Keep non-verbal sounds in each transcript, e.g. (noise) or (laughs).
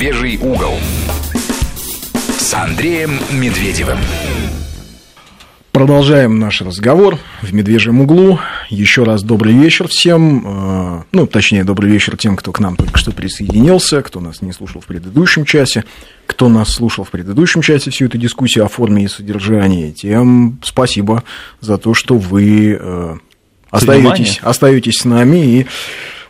Медвежий угол с Андреем Медведевым. Продолжаем наш разговор в «Медвежьем углу». Еще раз добрый вечер всем, э, ну, точнее, добрый вечер тем, кто к нам только что присоединился, кто нас не слушал в предыдущем часе, кто нас слушал в предыдущем часе всю эту дискуссию о форме и содержании, тем спасибо за то, что вы э, остаетесь, остаетесь с нами и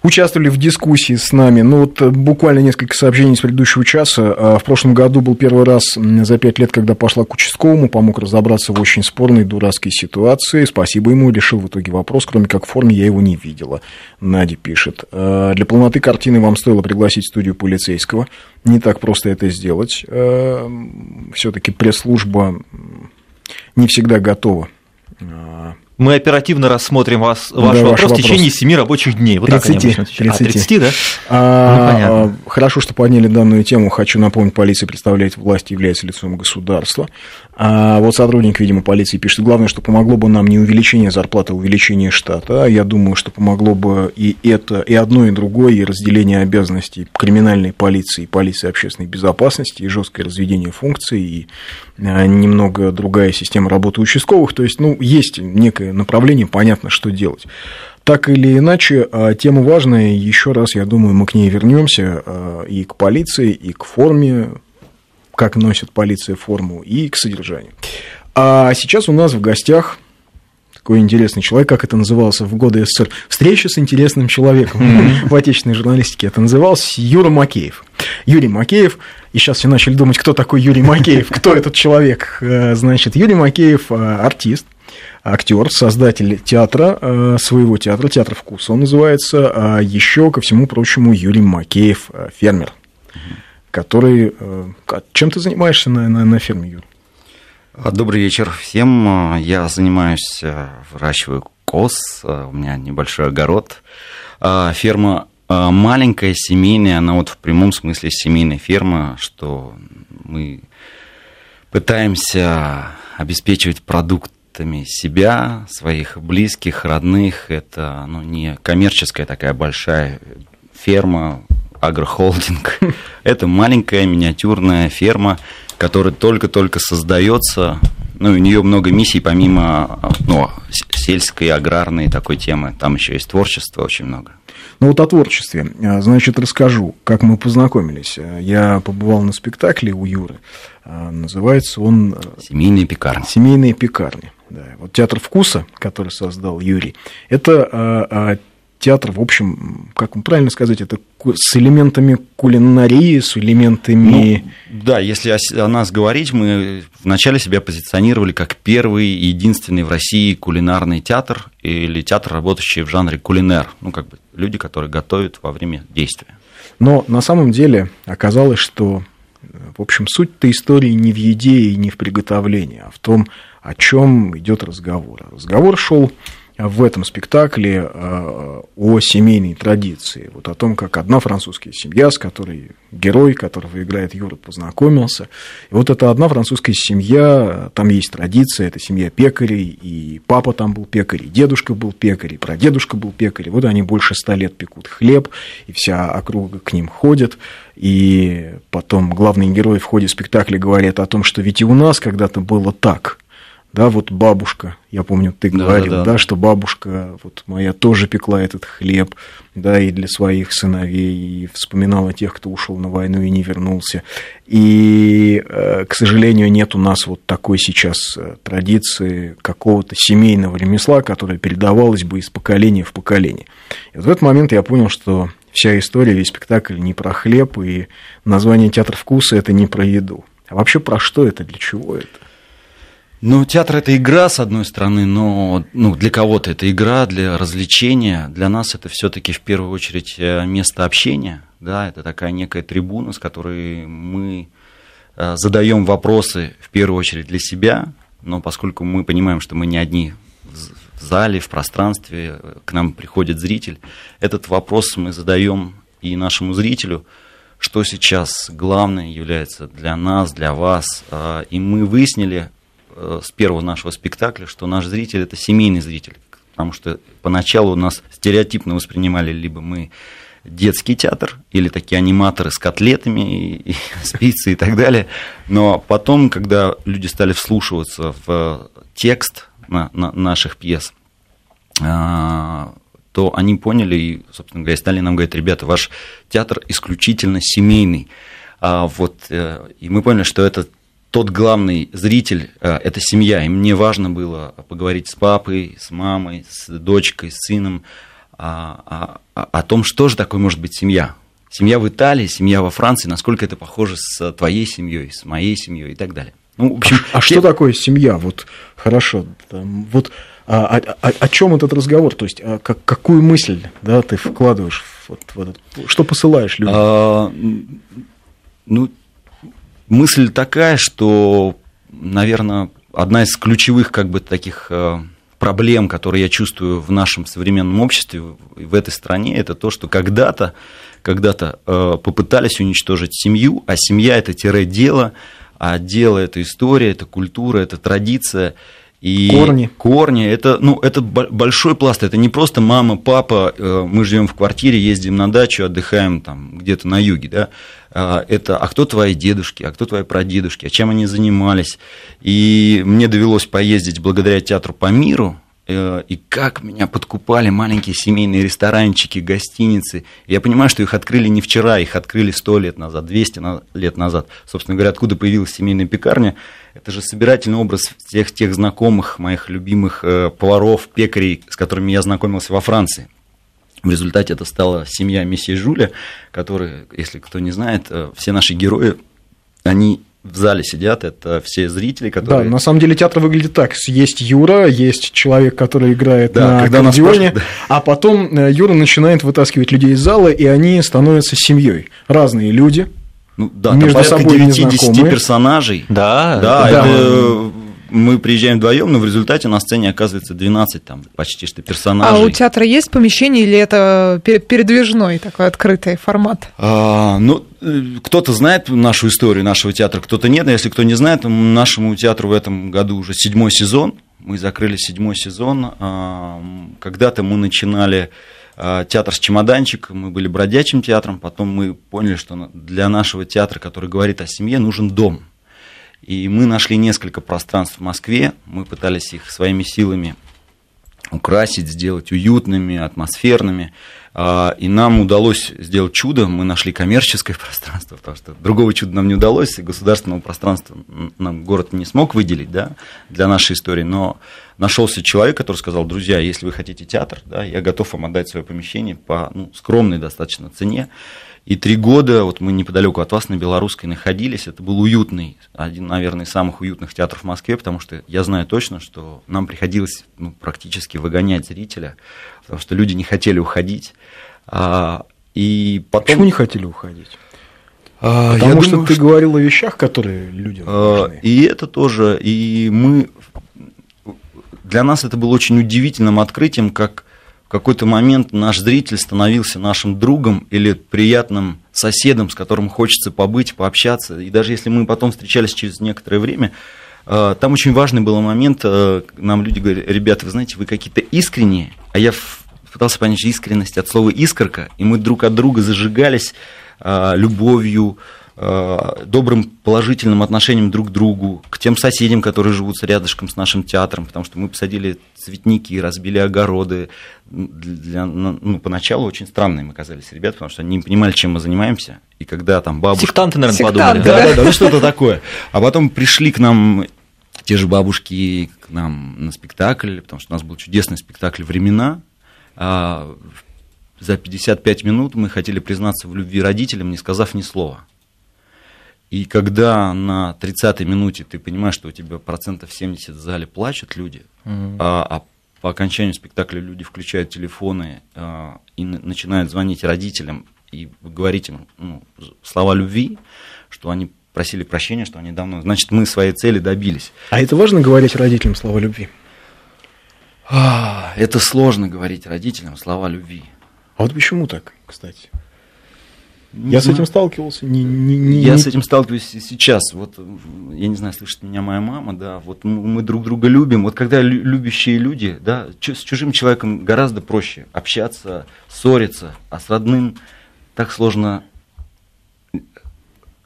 участвовали в дискуссии с нами. Ну, вот э, буквально несколько сообщений с предыдущего часа. А, в прошлом году был первый раз за пять лет, когда пошла к участковому, помог разобраться в очень спорной дурацкой ситуации. Спасибо ему, решил в итоге вопрос, кроме как в форме я его не видела. Надя пишет. «А, для полноты картины вам стоило пригласить в студию полицейского. Не так просто это сделать. А, Все-таки пресс-служба не всегда готова мы оперативно рассмотрим вас, ваш, да, вопрос, ваш в течение 7 рабочих дней. Вот 30, так 30. А, 30, да? А, ну, понятно. Хорошо, что подняли данную тему. Хочу напомнить, полиция представляет власть, является лицом государства. А вот сотрудник, видимо, полиции пишет, главное, что помогло бы нам не увеличение зарплаты, а увеличение штата. Я думаю, что помогло бы и это, и одно, и другое, и разделение обязанностей криминальной полиции, полиции общественной безопасности, и жесткое разведение функций, и а, немного другая система работы участковых. То есть, ну, есть некое направление, понятно, что делать. Так или иначе, а, тема важная, еще раз, я думаю, мы к ней вернемся и к полиции, и к форме как носит полиция форму, и к содержанию. А сейчас у нас в гостях такой интересный человек, как это назывался в годы СССР, встреча с интересным человеком mm-hmm. в отечественной журналистике. Это называлось Юра Макеев. Юрий Макеев, и сейчас все начали думать, кто такой Юрий Макеев, кто этот человек. Э, значит, Юрий Макеев э, артист, актер, создатель театра, э, своего театра, театр вкуса он называется, а еще, ко всему прочему, Юрий Макеев, фермер который... Э, чем ты занимаешься на, на, на ферме, Юр? А, добрый вечер всем. Я занимаюсь, э, выращиваю коз, у меня небольшой огород. А, ферма маленькая, семейная, она вот в прямом смысле семейная ферма, что мы пытаемся обеспечивать продуктами себя, своих близких, родных. Это ну, не коммерческая такая большая ферма, агрохолдинг. (laughs) Это маленькая миниатюрная ферма, которая только-только создается. Ну, у нее много миссий, помимо ну, сельской, аграрной такой темы. Там еще есть творчество очень много. Ну вот о творчестве. А, значит, расскажу, как мы познакомились. Я побывал на спектакле у Юры. А, называется он... Э, «Семейные пекарни». «Семейные пекарни». Да. Вот театр вкуса, который создал Юрий, это а, театр, в общем, как правильно сказать, это с элементами кулинарии, с элементами... Ну, да, если о, о нас говорить, мы вначале себя позиционировали как первый и единственный в России кулинарный театр или театр, работающий в жанре кулинер. Ну, как бы люди, которые готовят во время действия. Но на самом деле оказалось, что, в общем, суть-то истории не в еде и не в приготовлении, а в том, о чем идет разговор. Разговор шел в этом спектакле э, о семейной традиции, вот о том, как одна французская семья, с которой герой, которого играет Юра, познакомился. И вот эта одна французская семья, там есть традиция, это семья пекарей, и папа там был пекарь, и дедушка был пекарь, и прадедушка был пекарь. Вот они больше ста лет пекут хлеб, и вся округа к ним ходит. И потом главный герой в ходе спектакля говорит о том, что ведь и у нас когда-то было так – да, вот бабушка, я помню, ты говорил, да, да, да. да, что бабушка вот моя тоже пекла этот хлеб, да, и для своих сыновей, и вспоминала тех, кто ушел на войну и не вернулся. И, э, к сожалению, нет у нас вот такой сейчас э, традиции какого-то семейного ремесла, которое передавалось бы из поколения в поколение. И вот в этот момент я понял, что вся история, весь спектакль не про хлеб, и название «Театр вкуса» – это не про еду. А вообще про что это, для чего это? Ну, театр это игра, с одной стороны, но ну, для кого-то это игра, для развлечения. Для нас это все-таки в первую очередь э, место общения. Да, это такая некая трибуна, с которой мы э, задаем вопросы в первую очередь для себя, но поскольку мы понимаем, что мы не одни в зале, в пространстве, э, к нам приходит зритель, этот вопрос мы задаем и нашему зрителю, что сейчас главное является для нас, для вас. И мы выяснили с первого нашего спектакля, что наш зритель это семейный зритель, потому что поначалу нас стереотипно воспринимали либо мы детский театр или такие аниматоры с котлетами и, и (laughs) с пиццей и так далее. Но потом, когда люди стали вслушиваться в текст на, на наших пьес, а, то они поняли и, собственно говоря, стали нам говорить, ребята, ваш театр исключительно семейный. А вот, э, и мы поняли, что это тот главный зритель э, – это семья. И мне важно было поговорить с папой, с мамой, с дочкой, с сыном о, о, о том, что же такое может быть семья. Семья в Италии, семья во Франции, насколько это похоже с твоей семьей, с моей семьей и так далее. Ну, в общем, а, а что такое семья? Вот хорошо, там, вот а, а, а, о чем этот разговор? То есть, а, как, какую мысль да, ты вкладываешь вот, в этот, что посылаешь людям? А, ну, мысль такая, что, наверное, одна из ключевых как бы таких э, проблем, которые я чувствую в нашем современном обществе, в этой стране, это то, что когда-то когда-то э, попытались уничтожить семью, а семья это тире дело, а дело это история, это культура, это традиция. И корни. Корни это, ну, это большой пласт. Это не просто мама, папа, э, мы живем в квартире, ездим на дачу, отдыхаем там где-то на юге, да. А, это, а кто твои дедушки, а кто твои прадедушки, а чем они занимались. И мне довелось поездить благодаря театру по миру, и как меня подкупали маленькие семейные ресторанчики, гостиницы. Я понимаю, что их открыли не вчера, их открыли 100 лет назад, 200 лет назад. Собственно говоря, откуда появилась семейная пекарня? Это же собирательный образ всех тех знакомых, моих любимых э, поваров, пекарей, с которыми я знакомился во Франции. В результате это стала семья месье Жуля, который, если кто не знает, э, все наши герои, они в зале сидят, это все зрители, которые... Да, на самом деле театр выглядит так. Есть Юра, есть человек, который играет да, на когда аккордеоне, нас... а потом э, Юра начинает вытаскивать людей из зала, и они становятся семьей. Разные люди, ну, да, между собой 9-10 персонажей. Да, да, да. это мы приезжаем вдвоем, но в результате на сцене оказывается 12 там почти что персонажей. А у театра есть помещение или это передвижной такой открытый формат? А, ну, э, кто-то знает нашу историю нашего театра, кто-то нет. Но если кто не знает, нашему театру в этом году уже седьмой сезон. Мы закрыли седьмой сезон. А, когда-то мы начинали а, театр с чемоданчиком, мы были бродячим театром, потом мы поняли, что для нашего театра, который говорит о семье, нужен дом. И мы нашли несколько пространств в Москве, мы пытались их своими силами украсить, сделать уютными, атмосферными. А, и нам удалось сделать чудо. Мы нашли коммерческое (laughs) пространство, потому что другого чуда нам не удалось, и государственного пространства нам город не смог выделить да, для нашей истории. Но нашелся человек, который сказал, друзья, если вы хотите театр, да, я готов вам отдать свое помещение по ну, скромной достаточно цене. И три года, вот мы неподалеку от вас на Белорусской находились, это был уютный, один, наверное, из самых уютных театров в Москве, потому что я знаю точно, что нам приходилось ну, практически выгонять зрителя, потому что люди не хотели уходить. А, и потом... Почему не хотели уходить? А, Потому я что думаю, ты что... говорил о вещах, которые людям а, нужны. И это тоже, и мы... Для нас это было очень удивительным открытием, как какой-то момент наш зритель становился нашим другом или приятным соседом, с которым хочется побыть, пообщаться. И даже если мы потом встречались через некоторое время, э, там очень важный был момент, э, нам люди говорят, ребята, вы знаете, вы какие-то искренние, а я пытался понять искренность от слова искорка, и мы друг от друга зажигались э, любовью, добрым положительным отношением друг к другу, к тем соседям, которые живут рядышком с нашим театром, потому что мы посадили цветники, разбили огороды. Для, ну, поначалу очень странные мы казались ребята, потому что они не понимали, чем мы занимаемся. И когда там бабушки... Сектанты, наверное, Сектанты, подумали. Да, да, да, ну что-то такое. А потом пришли к нам те же бабушки к нам на спектакль, потому что у нас был чудесный спектакль «Времена», а за 55 минут мы хотели признаться в любви родителям, не сказав ни слова. И когда на 30-й минуте ты понимаешь, что у тебя процентов 70 в зале плачут люди, mm-hmm. а, а по окончанию спектакля люди включают телефоны а, и начинают звонить родителям и говорить им ну, слова любви, что они просили прощения, что они давно... Значит, мы своей цели добились. А это важно говорить родителям слова любви? А, это сложно говорить родителям слова любви. А вот почему так, кстати? Не я знаю. с этим сталкивался. Не, не, не, я не... с этим сталкиваюсь сейчас. Вот, я не знаю, слышит меня моя мама, да, вот мы друг друга любим. Вот когда любящие люди, да, с чужим человеком гораздо проще общаться, ссориться, а с родным так сложно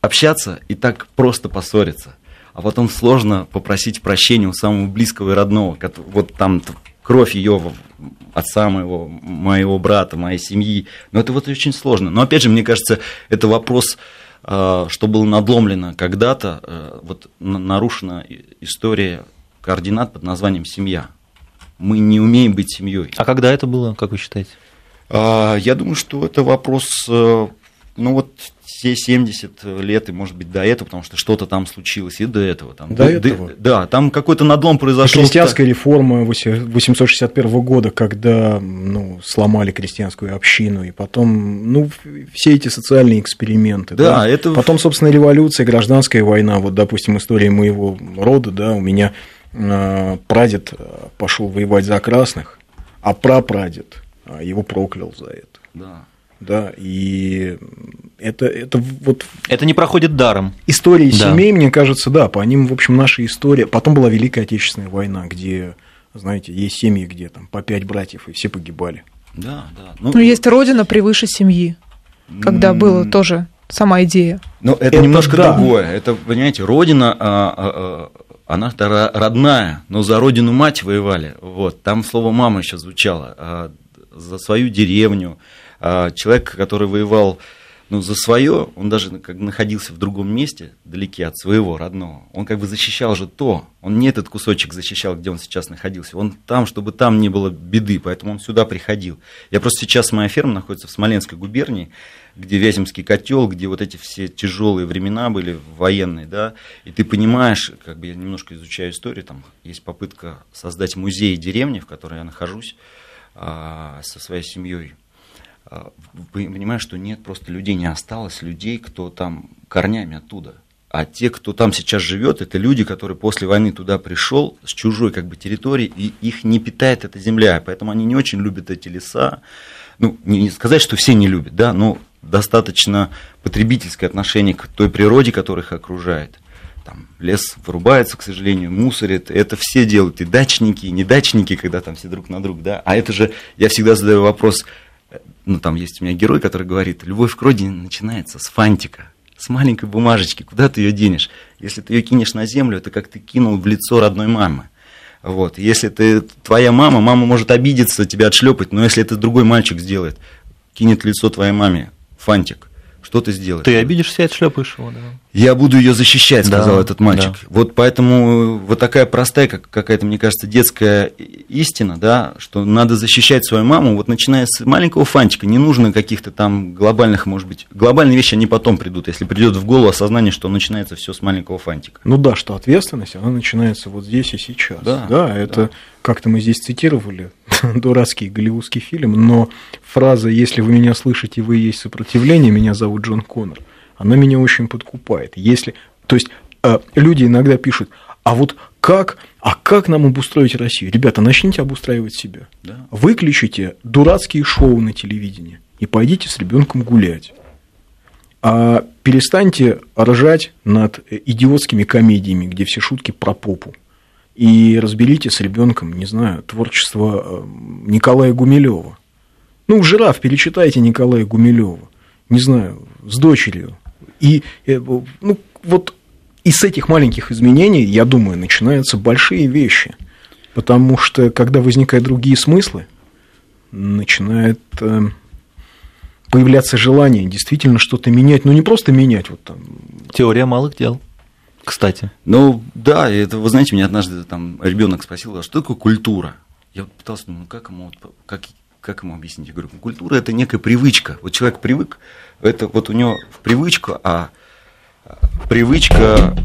общаться и так просто поссориться. А потом сложно попросить прощения у самого близкого и родного. Вот там кровь ее отца моего, моего брата, моей семьи. Но это вот очень сложно. Но опять же, мне кажется, это вопрос, э, что было надломлено когда-то, э, вот нарушена история координат под названием семья. Мы не умеем быть семьей. А когда это было, как вы считаете? А, я думаю, что это вопрос э, ну вот все 70 лет, и может быть до этого, потому что что-то там случилось и до этого. Там, до, до этого? Да, там какой-то надлом произошел. Крестьянская реформа 861 года, когда ну, сломали крестьянскую общину, и потом, ну, все эти социальные эксперименты. Да, да? это... Потом, собственно, революция, гражданская война, вот, допустим, история моего рода, да, у меня э, прадед пошел воевать за красных, а прапрадед его проклял за это. Да да, и это, это вот... Это не проходит даром. Истории да. семей, мне кажется, да, по ним, в общем, наша история... Потом была Великая Отечественная война, где, знаете, есть семьи, где там по пять братьев, и все погибали. Да, да. Ну, Но есть родина превыше семьи, когда м- было тоже сама идея. Но это, это немножко да. другое. Это, понимаете, родина, а, а, а, она родная, но за родину мать воевали. Вот, там слово мама еще звучало. А за свою деревню, а человек, который воевал ну, за свое, он даже как находился в другом месте, далеки от своего родного, он как бы защищал же то, он не этот кусочек защищал, где он сейчас находился, он там, чтобы там не было беды, поэтому он сюда приходил. Я просто сейчас, моя ферма находится в Смоленской губернии, где Вяземский котел, где вот эти все тяжелые времена были военные, да, и ты понимаешь, как бы я немножко изучаю историю, там есть попытка создать музей деревни, в которой я нахожусь, а, со своей семьей, понимаешь, что нет, просто людей не осталось, людей, кто там корнями оттуда. А те, кто там сейчас живет, это люди, которые после войны туда пришел с чужой как бы территории, и их не питает эта земля, поэтому они не очень любят эти леса. Ну, не сказать, что все не любят, да, но достаточно потребительское отношение к той природе, которая их окружает. Там лес вырубается, к сожалению, мусорит. Это все делают, и дачники, и недачники, когда там все друг на друг, да. А это же, я всегда задаю вопрос, ну, там есть у меня герой, который говорит, любовь к родине начинается с фантика, с маленькой бумажечки, куда ты ее денешь? Если ты ее кинешь на землю, это как ты кинул в лицо родной мамы. Вот. Если ты твоя мама, мама может обидеться, тебя отшлепать, но если это другой мальчик сделает, кинет лицо твоей маме фантик, что ты сделаешь? Ты обидишься и отшлепаешь его, да. Я буду ее защищать, сказал да, этот мальчик. Да. Вот поэтому вот такая простая, как какая-то, мне кажется, детская истина, да, что надо защищать свою маму, вот начиная с маленького фантика, не нужно каких-то там глобальных, может быть, глобальные вещи, они потом придут, если придет в голову осознание, что начинается все с маленького фантика. Ну да, что ответственность, она начинается вот здесь и сейчас. Да, да это да. как-то мы здесь цитировали (laughs) дурацкий голливудский фильм, но фраза «Если вы меня слышите, вы есть сопротивление, меня зовут Джон Коннор», она меня очень подкупает. Если, то есть э, люди иногда пишут, а вот как, а как нам обустроить Россию? Ребята, начните обустраивать себя. Да. Выключите дурацкие шоу на телевидении и пойдите с ребенком гулять. А перестаньте ржать над идиотскими комедиями, где все шутки про попу. И разберите с ребенком, не знаю, творчество э, Николая Гумилева. Ну, жираф, перечитайте Николая Гумилева. Не знаю, с дочерью. И э, ну, вот из этих маленьких изменений, я думаю, начинаются большие вещи. Потому что, когда возникают другие смыслы, начинает э, появляться желание действительно что-то менять. Ну, не просто менять. Вот там. Теория малых дел. Кстати. Ну, да, это, вы знаете, меня однажды там ребенок спросил, а что такое культура? Я пытался, ну, как ему, как, как ему объяснить? Я говорю, культура – это некая привычка. Вот человек привык, это вот у него в привычку, а привычка...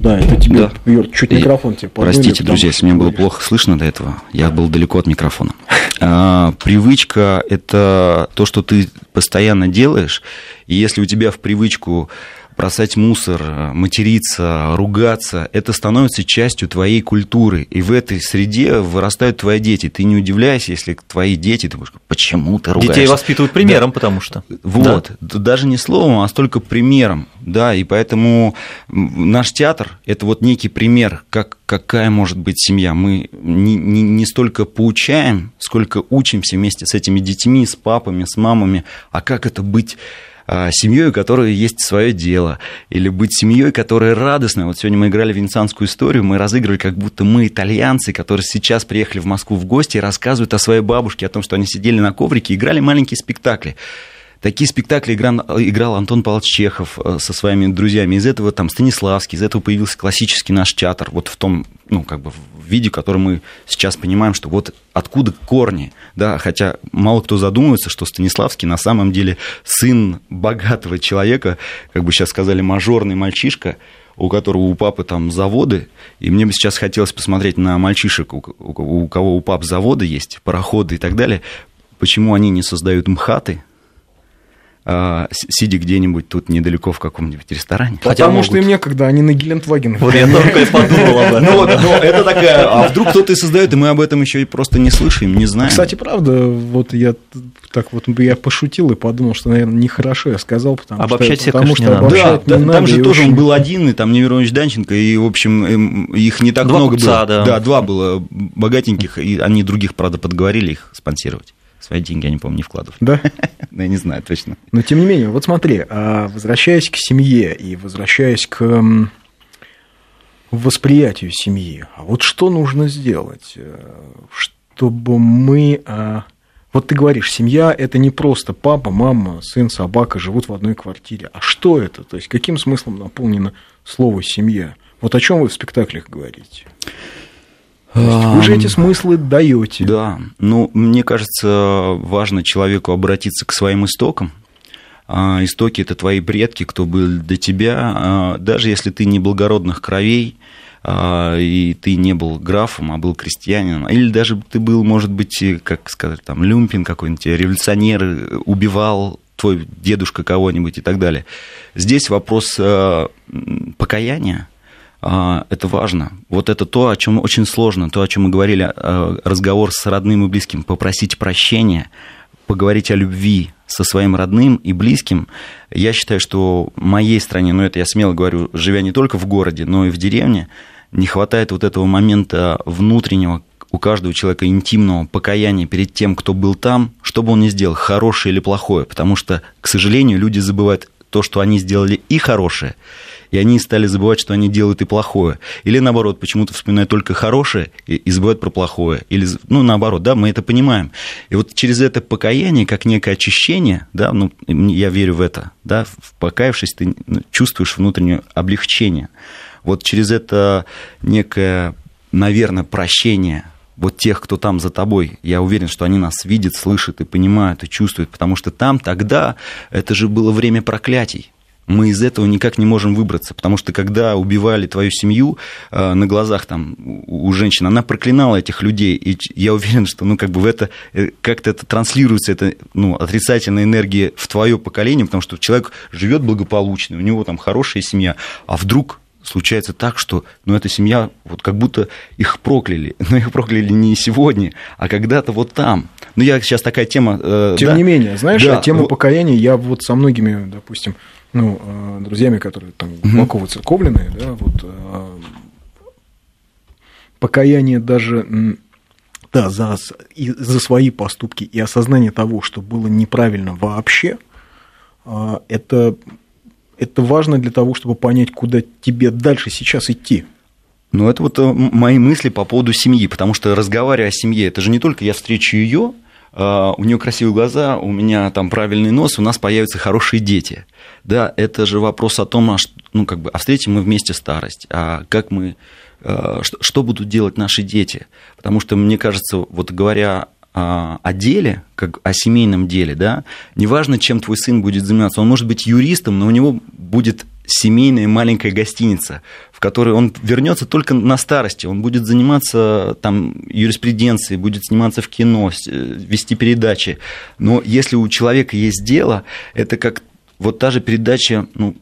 Да, это тебе, да. Юр, чуть микрофон тебе подвинет, Простите, друзья, если мне было плохо слышно до этого, я был далеко от микрофона. А, привычка – это то, что ты постоянно делаешь, и если у тебя в привычку бросать мусор, материться, ругаться, это становится частью твоей культуры. И в этой среде вырастают твои дети. Ты не удивляйся, если твои дети, ты будешь, почему ты ругаешься? Детей воспитывают примером, да. потому что. Вот, да. даже не словом, а столько примером. Да, и поэтому наш театр – это вот некий пример, как, какая может быть семья. Мы не, не, не столько поучаем, сколько учимся вместе с этими детьми, с папами, с мамами, а как это быть семьей, у которой есть свое дело, или быть семьей, которая радостная. Вот сегодня мы играли венецианскую историю, мы разыгрывали, как будто мы итальянцы, которые сейчас приехали в Москву в гости и рассказывают о своей бабушке, о том, что они сидели на коврике играли маленькие спектакли. Такие спектакли играл, играл Антон Павлович Чехов э, со своими друзьями. Из этого там Станиславский, из этого появился классический наш театр, вот в том, ну, как бы в виде, который мы сейчас понимаем, что вот откуда корни, да, хотя мало кто задумывается, что Станиславский на самом деле сын богатого человека, как бы сейчас сказали, мажорный мальчишка, у которого у папы там заводы, и мне бы сейчас хотелось посмотреть на мальчишек, у, кого у пап заводы есть, пароходы и так далее, почему они не создают МХАТы, сидя где-нибудь тут недалеко в каком-нибудь ресторане. Хотя Потому могут... что им некогда, они на Гелендваген. Вот я только и подумал об этом. Ну, вот, ну, это такая, а вдруг кто-то и создает, и мы об этом еще и просто не слышим, не знаем. Кстати, правда, вот я так вот я пошутил и подумал, что, наверное, нехорошо я сказал, потому обобщать что, потому что обобщать да, не да, надо. Там же тоже очень... он был один, и там Немирович Данченко, и, в общем, эм, их не так два много купца, было. Да. да, два было богатеньких, и они других, правда, подговорили их спонсировать. Свои деньги, я не помню, не вкладывали. Да? (laughs) Ну, я не знаю точно. Но, тем не менее, вот смотри, а, возвращаясь к семье и возвращаясь к восприятию семьи, а вот что нужно сделать, э, чтобы мы... А, вот ты говоришь, семья – это не просто папа, мама, сын, собака живут в одной квартире. А что это? То есть, каким смыслом наполнено слово «семья»? Вот о чем вы в спектаклях говорите? Вы же эти смыслы даете. Да, ну, мне кажется, важно человеку обратиться к своим истокам. А, истоки это твои предки, кто был до тебя. А, даже если ты не благородных кровей, а, и ты не был графом, а был крестьянином, или даже ты был, может быть, как сказать, там, люмпин какой-нибудь, революционер, убивал твой дедушка кого-нибудь и так далее. Здесь вопрос покаяния, это важно. Вот это то, о чем очень сложно, то, о чем мы говорили, а, разговор с родным и близким, попросить прощения, поговорить о любви со своим родным и близким. Я считаю, что моей стране, ну это я смело говорю, живя не только в городе, но и в деревне, не хватает вот этого момента внутреннего у каждого человека интимного покаяния перед тем, кто был там, что бы он ни сделал, хорошее или плохое. Потому что, к сожалению, люди забывают то, что они сделали и хорошее, и они стали забывать, что они делают и плохое. Или наоборот, почему-то вспоминают только хорошее и, и забывают про плохое. Или, ну, наоборот, да, мы это понимаем. И вот через это покаяние, как некое очищение, да, ну, я верю в это, да, покаявшись, ты ну, чувствуешь внутреннее облегчение. Вот через это некое, наверное, прощение вот тех, кто там за тобой, я уверен, что они нас видят, слышат и понимают, и чувствуют, потому что там тогда это же было время проклятий мы из этого никак не можем выбраться, потому что когда убивали твою семью э, на глазах там у женщины, она проклинала этих людей, и я уверен, что ну как бы в это э, как-то это транслируется, это ну отрицательная энергия в твое поколение, потому что человек живет благополучно, у него там хорошая семья, а вдруг случается так, что ну, эта семья, вот как будто их прокляли. (laughs) Но их прокляли не сегодня, а когда-то вот там. Ну, я сейчас такая тема... Э, Тем да? не менее, знаешь, да, тему вот... покаяния я вот со многими, допустим, ну, э, друзьями, которые там глубоко выцерковленные, да, вот э, покаяние даже да, за, и, за свои поступки и осознание того, что было неправильно вообще, э, это, это важно для того, чтобы понять, куда тебе дальше сейчас идти. Ну, это вот мои мысли по поводу семьи, потому что разговаривая о семье, это же не только я встречу ее, у нее красивые глаза, у меня там правильный нос, у нас появятся хорошие дети. Да, это же вопрос о том, а, ну, как бы, а встретим мы вместе старость, а как мы, что, что будут делать наши дети? Потому что, мне кажется, вот говоря о деле, как о семейном деле, да, неважно, чем твой сын будет заниматься, он может быть юристом, но у него будет семейная маленькая гостиница, в которой он вернется только на старости, он будет заниматься там юриспруденцией, будет сниматься в кино, э, вести передачи. Но если у человека есть дело, это как вот та же передача, ну,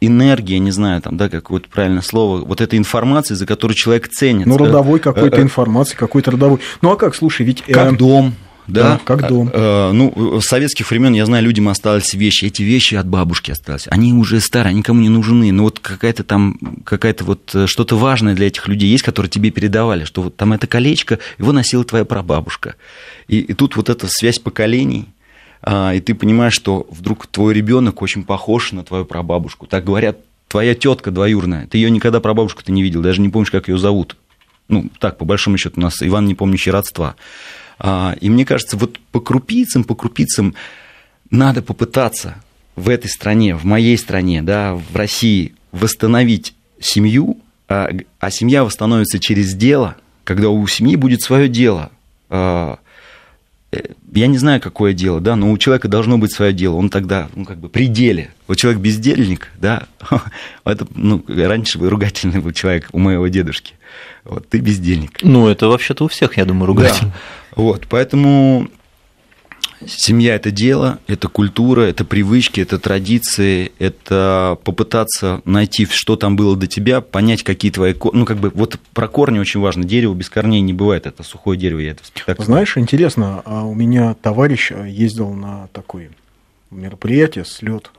энергия, не знаю, там, да, какое-то правильное слово, вот эта информация, за которую человек ценится. Ну, родовой какой-то информации, какой-то родовой. Ну, а как, слушай, ведь... Как дом, да, да как дом. Э, ну, с советских времен, я знаю, людям остались вещи. Эти вещи от бабушки остались. Они уже старые, они никому не нужны. Но вот какая-то там, какая-то вот э, что-то важное для этих людей есть, которые тебе передавали, что вот там это колечко, его носила твоя прабабушка. И, и тут вот эта связь поколений, а, и ты понимаешь, что вдруг твой ребенок очень похож на твою прабабушку. Так говорят, твоя тетка двоюрная, ты ее никогда прабабушку ты не видел, даже не помнишь, как ее зовут. Ну, так, по большому счету, у нас Иван, не помнящий родства. А, и мне кажется, вот по крупицам, по крупицам надо попытаться в этой стране, в моей стране, да, в России восстановить семью, а, а семья восстановится через дело, когда у семьи будет свое дело. А, э, я не знаю, какое дело, да, но у человека должно быть свое дело. Он тогда, ну, как бы, при деле. Вот человек бездельник, да, (laughs) это, ну, раньше бы ругательный был человек у моего дедушки. Вот, ты бездельник. Ну, это вообще-то у всех, я думаю, ругательный. Да. Вот, поэтому семья – это дело, это культура, это привычки, это традиции, это попытаться найти, что там было до тебя, понять, какие твои... Ну, как бы, вот про корни очень важно. Дерево без корней не бывает, это сухое дерево, я это в спектакле. Знаешь, интересно, а у меня товарищ ездил на такое мероприятие, слет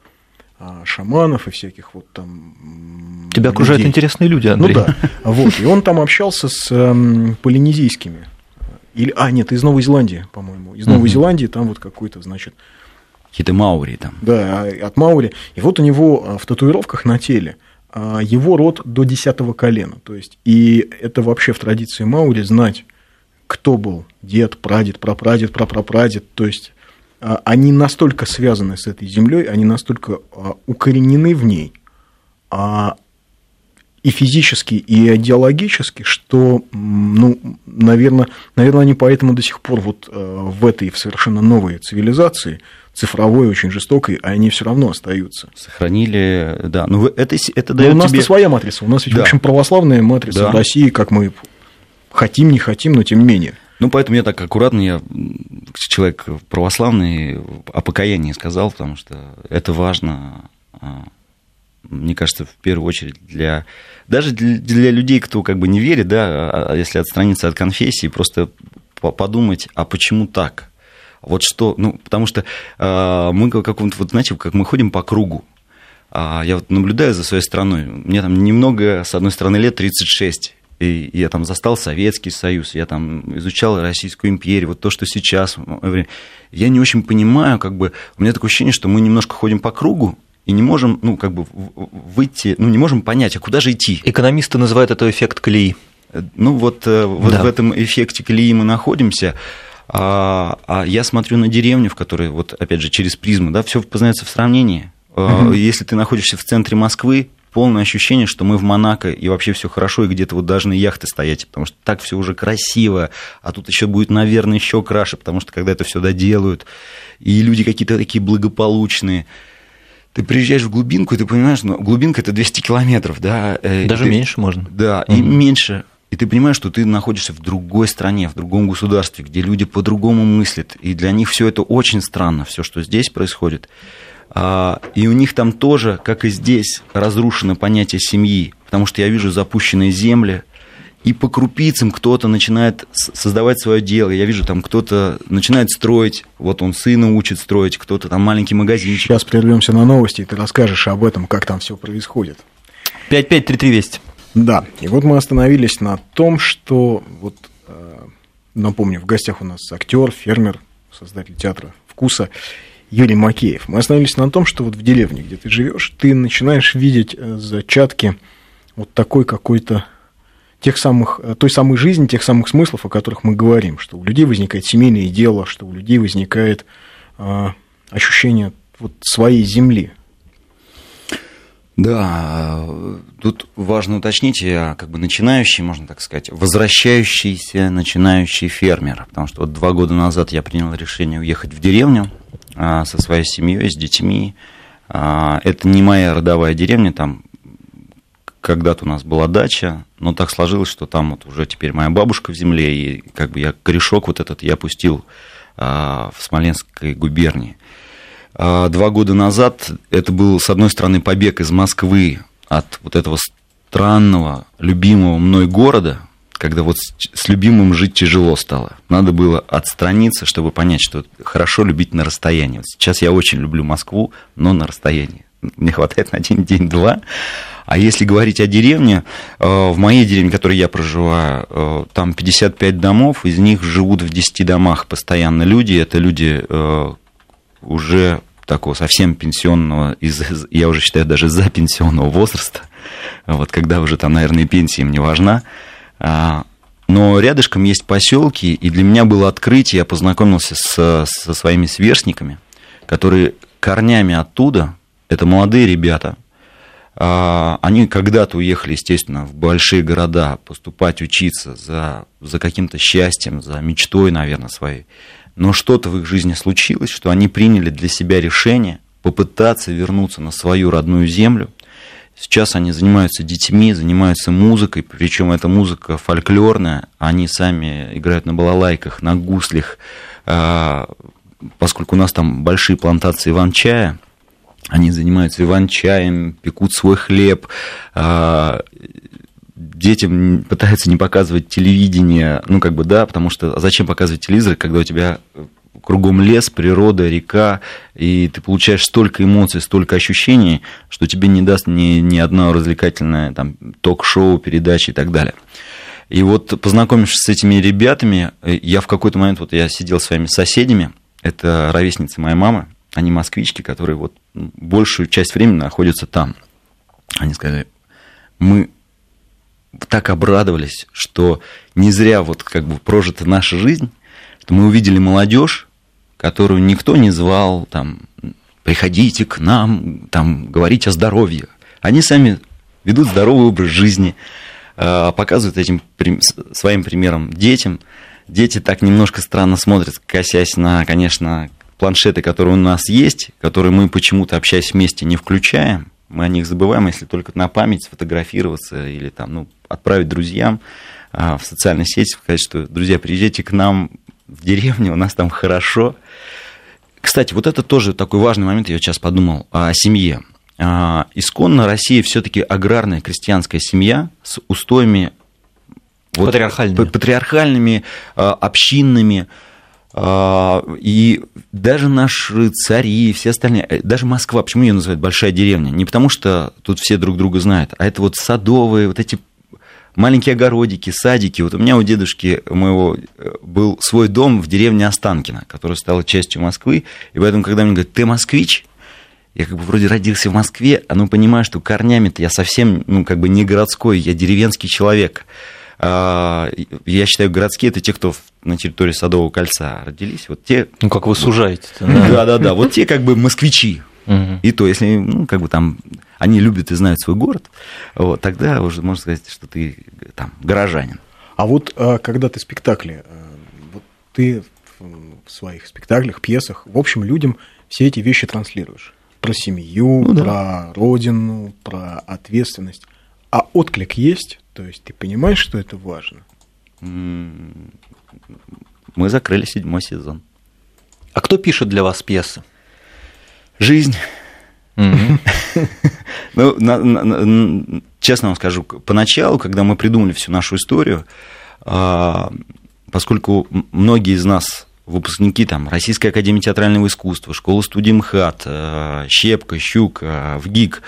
а, шаманов и всяких вот там... Тебя окружают людей. интересные люди, Андрей. Ну да, вот, и он там общался с эм, полинезийскими или, а, нет, из Новой Зеландии, по-моему. Из Новой угу. Зеландии там вот какой-то, значит... Какие-то маури там. Да, а, от маури. И вот у него а, в татуировках на теле а, его род до десятого колена. То есть, и это вообще в традиции маури знать, кто был дед, прадед, прапрадед, прапрапрадед. То есть, они настолько связаны с этой землей, они настолько укоренены в ней, и физически, и идеологически, что, ну, наверное, наверное, они поэтому до сих пор вот э, в этой в совершенно новой цивилизации, цифровой, очень жестокой, они все равно остаются. Сохранили, да. Ну, это, это дает Но у нас тебе... своя матрица. У нас ведь, да. в общем, православная матрица да. в России, как мы хотим, не хотим, но тем не менее. Ну, поэтому я так аккуратно, я человек православный, о покаянии сказал, потому что это важно а, мне кажется, в первую очередь для даже для, для людей, кто как бы не верит, да, а, а если отстраниться от конфессии, просто подумать, а почему так? Вот что, ну, потому что э, мы каком-то, вот знаете, как мы ходим по кругу. А я вот наблюдаю за своей страной. Мне там немного, с одной стороны, лет 36. И я там застал Советский Союз, я там изучал Российскую империю, вот то, что сейчас. Я не очень понимаю, как бы, у меня такое ощущение, что мы немножко ходим по кругу, и не можем, ну, как бы выйти, ну, не можем понять, а куда же идти. Экономисты называют это эффект колеи. Ну, вот, э, вот да. в этом эффекте колеи мы находимся. А, а я смотрю на деревню, в которой, вот, опять же, через призму, да, все познается в сравнении. Угу. Если ты находишься в центре Москвы, полное ощущение, что мы в Монако, и вообще все хорошо, и где-то вот должны яхты стоять, потому что так все уже красиво, а тут еще будет, наверное, еще краше, потому что когда это все доделают, и люди какие-то такие благополучные ты приезжаешь в глубинку, и ты понимаешь, ну, глубинка это 200 километров, да. Э, Даже ты, меньше можно. Да, угу. и меньше. И ты понимаешь, что ты находишься в другой стране, в другом государстве, где люди по-другому мыслят, и для них все это очень странно, все, что здесь происходит. А, и у них там тоже, как и здесь, разрушено понятие семьи, потому что я вижу запущенные земли, и по крупицам кто-то начинает создавать свое дело. Я вижу, там кто-то начинает строить, вот он сына учит строить, кто-то там маленький магазинчик. Сейчас прервемся на новости, и ты расскажешь об этом, как там все происходит. 553320. Да, и вот мы остановились на том, что, вот, э, напомню, в гостях у нас актер, фермер, создатель театра «Вкуса» Юрий Макеев. Мы остановились на том, что вот в деревне, где ты живешь, ты начинаешь видеть э, зачатки вот такой какой-то тех самых, э, той самой жизни, тех самых смыслов, о которых мы говорим, что у людей возникает семейное дело, что у людей возникает э, ощущение вот своей земли. Да, тут важно уточнить, я как бы начинающий, можно так сказать, возвращающийся начинающий фермер, потому что вот два года назад я принял решение уехать в деревню а, со своей семьей, с детьми. А, это не моя родовая деревня, там когда-то у нас была дача, но так сложилось, что там вот уже теперь моя бабушка в земле, и как бы я корешок вот этот я пустил а, в Смоленской губернии. А, два года назад это был, с одной стороны, побег из Москвы от вот этого странного, любимого мной города, когда вот с любимым жить тяжело стало. Надо было отстраниться, чтобы понять, что хорошо любить на расстоянии. Вот сейчас я очень люблю Москву, но на расстоянии. Мне хватает на один день-два. А если говорить о деревне, э, в моей деревне, в которой я проживаю, э, там 55 домов, из них живут в 10 домах постоянно люди. Это люди э, уже такого совсем пенсионного, я уже считаю, даже за пенсионного возраста, вот когда уже там, наверное, пенсия им не важна. А, но рядышком есть поселки, и для меня было открытие, я познакомился с, со своими сверстниками, которые корнями оттуда, это молодые ребята, а, они когда-то уехали, естественно, в большие города поступать, учиться за, за каким-то счастьем, за мечтой, наверное, своей. Но что-то в их жизни случилось, что они приняли для себя решение попытаться вернуться на свою родную землю. Сейчас они занимаются детьми, занимаются музыкой, причем эта музыка фольклорная, они сами играют на балалайках, на гуслях, а, поскольку у нас там большие плантации иван-чая, они занимаются иван-чаем, пекут свой хлеб, а, детям пытаются не показывать телевидение, ну, как бы, да, потому что зачем показывать телевизор, когда у тебя кругом лес, природа, река, и ты получаешь столько эмоций, столько ощущений, что тебе не даст ни, ни одно развлекательное там, ток-шоу, передачи и так далее. И вот познакомившись с этими ребятами, я в какой-то момент, вот я сидел с своими соседями, это ровесницы моей мамы, они москвички, которые вот большую часть времени находятся там. Они сказали, мы так обрадовались, что не зря вот как бы прожита наша жизнь, что мы увидели молодежь, которую никто не звал, там, приходите к нам, там, говорить о здоровье. Они сами ведут здоровый образ жизни, а, показывают этим своим примером детям. Дети так немножко странно смотрят, косясь на, конечно, планшеты, которые у нас есть, которые мы почему-то, общаясь вместе, не включаем мы о них забываем, если только на память сфотографироваться или там, ну, отправить друзьям а, в социальной сети, сказать, что, друзья, приезжайте к нам в деревню, у нас там хорошо. Кстати, вот это тоже такой важный момент, я сейчас подумал о семье. А, исконно Россия все-таки аграрная крестьянская семья с устоями вот, патриархальными, патриархальными а, общинными, и даже наши цари и все остальные, э, даже Москва, почему ее называют большая деревня? Не потому, что тут все друг друга знают, а это вот садовые, вот эти маленькие огородики, садики. Вот у меня у дедушки моего э, был свой дом в деревне Останкино, который стал частью Москвы. И поэтому, когда мне говорят, ты москвич, я как бы вроде родился в Москве, а ну понимаю, что корнями-то я совсем, ну, как бы не городской, я деревенский человек. А, я считаю, городские это те, кто на территории Садового кольца родились. Вот те... Ну, как вы сужаете. (laughs) Да-да-да, вот те как бы москвичи. И то, если, ну, как бы там, они любят и знают свой город, вот, тогда уже можно сказать, что ты там горожанин. А вот а, когда ты спектакли, э, вот ты в своих спектаклях, пьесах, в общем, людям все эти вещи транслируешь. Про семью, ну, да. про родину, про ответственность. А отклик есть? То есть ты понимаешь, что это важно? Мы закрыли седьмой сезон. А кто пишет для вас пьесы? Жизнь. (laughs) Ну, честно вам скажу, поначалу, когда мы придумали всю нашу историю, а, поскольку многие из нас выпускники там, Российской Академии Театрального Искусства, школы студии МХАТ, э, Щепка, Щук, э, ВГИК,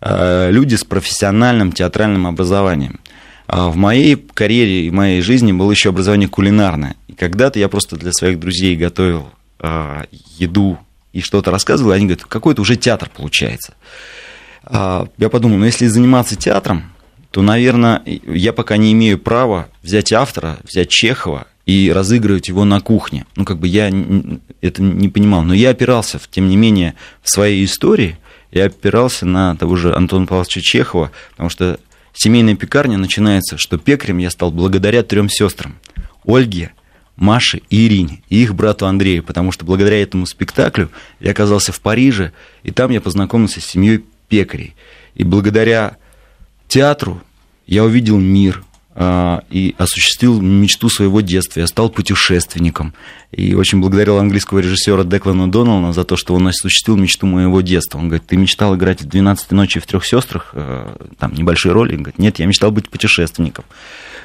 э, люди с профессиональным театральным образованием. А в моей карьере и моей жизни было еще образование кулинарное. И когда-то я просто для своих друзей готовил еду и что-то рассказывал, и они говорят, какой это уже театр получается. А я подумал, ну если заниматься театром, то, наверное, я пока не имею права взять автора, взять Чехова и разыгрывать его на кухне. Ну, как бы я это не понимал. Но я опирался, тем не менее, в своей истории, я опирался на того же Антона Павловича Чехова, потому что семейная пекарня начинается, что пекарем я стал благодаря трем сестрам. Ольге, Маше и Ирине, и их брату Андрею, потому что благодаря этому спектаклю я оказался в Париже, и там я познакомился с семьей пекарей. И благодаря театру я увидел мир, и осуществил мечту своего детства. Я стал путешественником. И очень благодарил английского режиссера Деклана Доналана за то, что он осуществил мечту моего детства. Он говорит, ты мечтал играть в 12 ночи в трех сестрах, э, там небольшие роли. Он говорит, нет, я мечтал быть путешественником.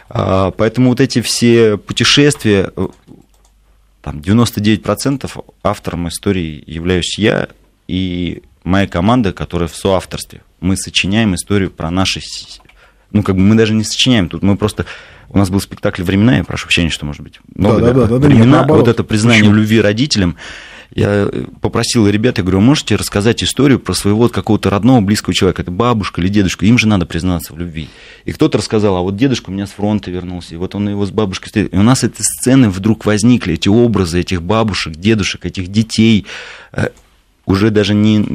А, поэтому вот эти все путешествия, там 99% автором истории являюсь я и моя команда, которая в соавторстве. Мы сочиняем историю про наши ну, как бы мы даже не сочиняем тут, мы просто... У нас был спектакль «Времена», я прошу прощения, что, может быть, много, да, да, да, да, времена, нет, вот это признание Почему? любви родителям. Я попросил ребят, я говорю, можете рассказать историю про своего какого-то родного, близкого человека, это бабушка или дедушка, им же надо признаться в любви. И кто-то рассказал, а вот дедушка у меня с фронта вернулся, и вот он его с бабушкой встретил. И у нас эти сцены вдруг возникли, эти образы этих бабушек, дедушек, этих детей, э, уже даже не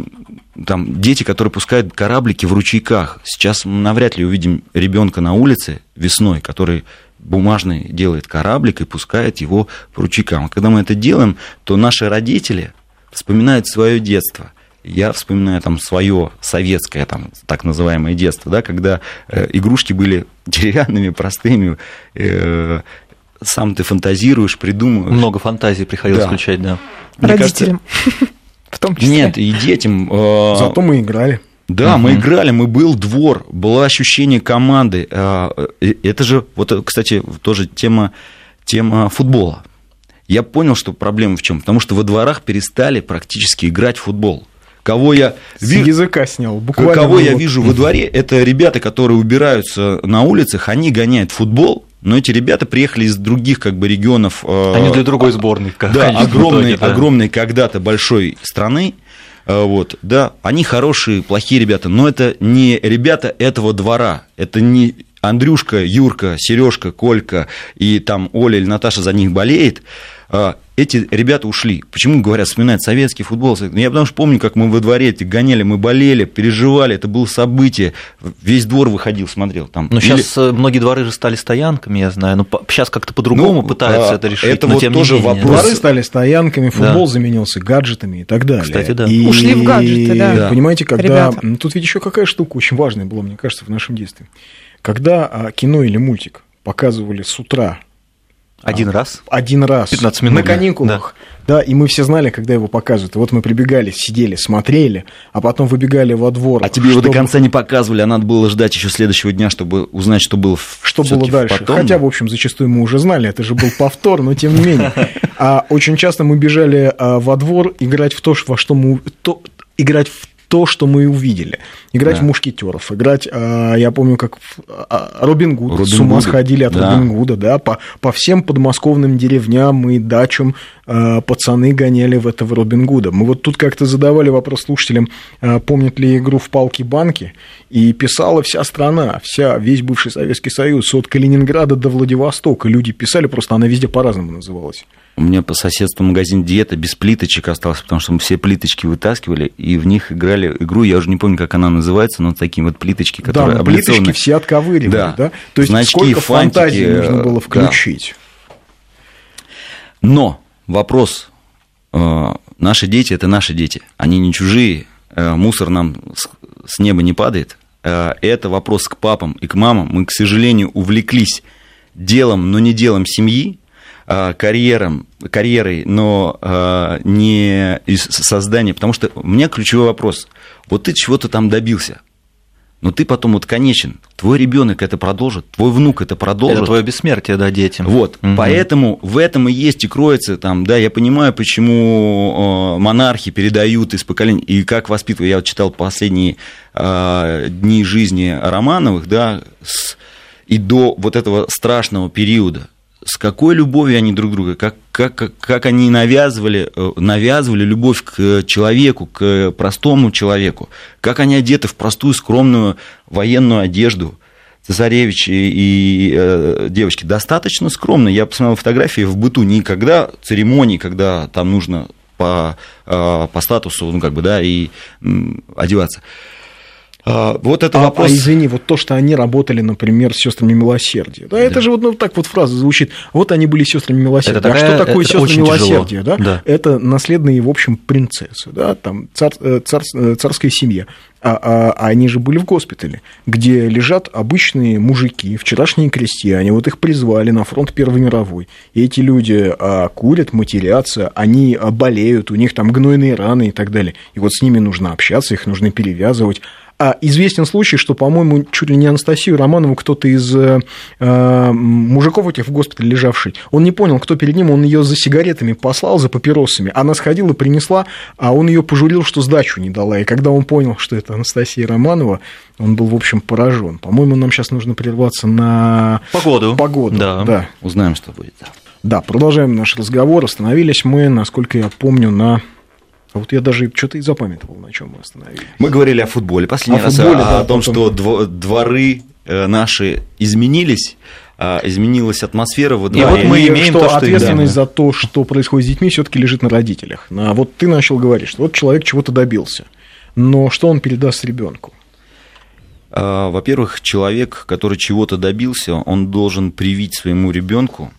там дети, которые пускают кораблики в ручейках. Сейчас мы навряд ли увидим ребенка на улице весной, который бумажный делает кораблик и пускает его по ручейкам. А когда мы это делаем, то наши родители вспоминают свое детство. Я вспоминаю там свое советское, там, так называемое детство, да, когда э, игрушки были (laughs) деревянными, простыми, э, сам ты фантазируешь, придумываешь. Много фантазий приходилось да. включать, да. Родителям. Кажется, в том числе. Нет, и детям. Э, Зато мы играли. Да, угу. мы играли, мы был двор, было ощущение команды. Э, это же, вот, кстати, тоже тема, тема футбола. Я понял, что проблема в чем? Потому что во дворах перестали практически играть в футбол. Кого я С ви... языка снял, буквально. Кого я вижу во дворе, это ребята, которые убираются на улицах, они гоняют футбол, но эти ребята приехали из других как бы регионов. Э, Они для другой сборной. Да, огромной, итоге, да. огромной когда-то большой страны. Э, вот, да, они хорошие, плохие ребята, но это не ребята этого двора, это не Андрюшка, Юрка, Сережка, Колька и там Оля или Наташа за них болеет, эти ребята ушли. Почему говорят, вспоминают советский футбол? Ну, я потому что помню, как мы во дворе эти гоняли, мы болели, переживали, это было событие. Весь двор выходил, смотрел там. Но Или... сейчас э, многие дворы же стали стоянками, я знаю. Но сейчас как-то по-другому ну, пытаются а, это решить. Это вот тоже менее, вопрос. Дворы стали стоянками, футбол да. заменился гаджетами и так далее. Кстати, да. И... Ушли в гаджеты, да. да. Понимаете, когда... Ребята. Ну, тут ведь еще какая штука очень важная была, мне кажется, в нашем детстве. Когда а, кино или мультик показывали с утра один а, раз? Один раз. 15 минут. На каникулах. Да. да, и мы все знали, когда его показывают. И вот мы прибегали, сидели, смотрели, а потом выбегали во двор. А тебе чтобы... его до конца не показывали, а надо было ждать еще следующего дня, чтобы узнать, что было Что было дальше. Потом. Хотя, в общем, зачастую мы уже знали, это же был повтор, но тем не менее. (laughs) А очень часто мы бежали а, во двор играть в то, во что мы... То, играть в то, что мы увидели. Играть да. в мушкетеров, играть, а, я помню, как а, Робин Гуд, Робин с ума Гуд. сходили от да. Робин Гуда, да, по, по всем подмосковным деревням и дачам а, пацаны гоняли в этого Робин Гуда. Мы вот тут как-то задавали вопрос слушателям, помнят ли игру в палки-банки, и писала вся страна, вся, весь бывший Советский Союз, от Калининграда до Владивостока. Люди писали, просто она везде по-разному называлась. У меня по соседству магазин диета без плиточек остался, потому что мы все плиточки вытаскивали, и в них играли игру, я уже не помню, как она называется, но такие вот плиточки, которые да, плиточки все отковыривали, да. да? То есть Значки, сколько фантики, фантазии нужно было включить. Да. Но вопрос, э, наши дети – это наши дети, они не чужие, э, мусор нам с неба не падает, э, это вопрос к папам и к мамам. Мы, к сожалению, увлеклись делом, но не делом семьи, Э, карьером, карьерой, но э, не из создания. Потому что у меня ключевой вопрос. Вот ты чего-то там добился, но ты потом вот конечен. Твой ребенок это продолжит, твой внук это продолжит. Это твое бессмертие, да, детям. Вот, угу. поэтому в этом и есть и кроется там, да, я понимаю, почему э, монархи передают из поколения, и как воспитывают. Я вот читал последние дни жизни Романовых, да, с, и до вот этого страшного периода, с какой любовью они друг друга, как, как, как они навязывали, э, навязывали любовь к человеку, к простому человеку, как они одеты в простую, скромную военную одежду, цесаревич и, и э, девочки, достаточно скромно. Я посмотрел фотографии в быту, никогда церемонии, когда там нужно по, э, по статусу, ну, как бы, да, и м, одеваться. А, вот это а, вопрос... А, извини, вот то, что они работали, например, с сестрами милосердия. Да, да. это же вот ну, так вот фраза звучит. Вот они были сестрами милосердия. Это такая, а что такое сестры милосердия? Да? Да. Это наследные, в общем, принцессы, да, там цар, э, цар, э, царская семья. А, а, а они же были в госпитале, где лежат обычные мужики, вчерашние крестьяне, вот их призвали на фронт Первой мировой. И эти люди а, курят, матерятся, они а, болеют, у них там гнойные раны и так далее. И вот с ними нужно общаться, их нужно перевязывать. А известен случай, что, по-моему, чуть ли не Анастасию Романову кто-то из э, мужиков этих в госпитале лежавший, он не понял, кто перед ним, он ее за сигаретами послал, за папиросами. Она сходила, принесла, а он ее пожурил, что сдачу не дала. И когда он понял, что это Анастасия Романова, он был, в общем, поражен. По-моему, нам сейчас нужно прерваться на погоду. Погоду, да. да. Узнаем, что будет. Да, продолжаем наш разговор. Остановились мы, насколько я помню, на вот я даже что-то и запамятовал, на чем мы остановились. Мы говорили о футболе. Последний о раз футболе, о, да, о том, потом... что дворы э, наши изменились, а, изменилась атмосфера во дворе. И вот мы имеем что то, что ответственность да. за то, что происходит с детьми, все-таки лежит на родителях. А вот ты начал говорить, что вот человек чего-то добился, но что он передаст ребенку? А, во-первых, человек, который чего-то добился, он должен привить своему ребенку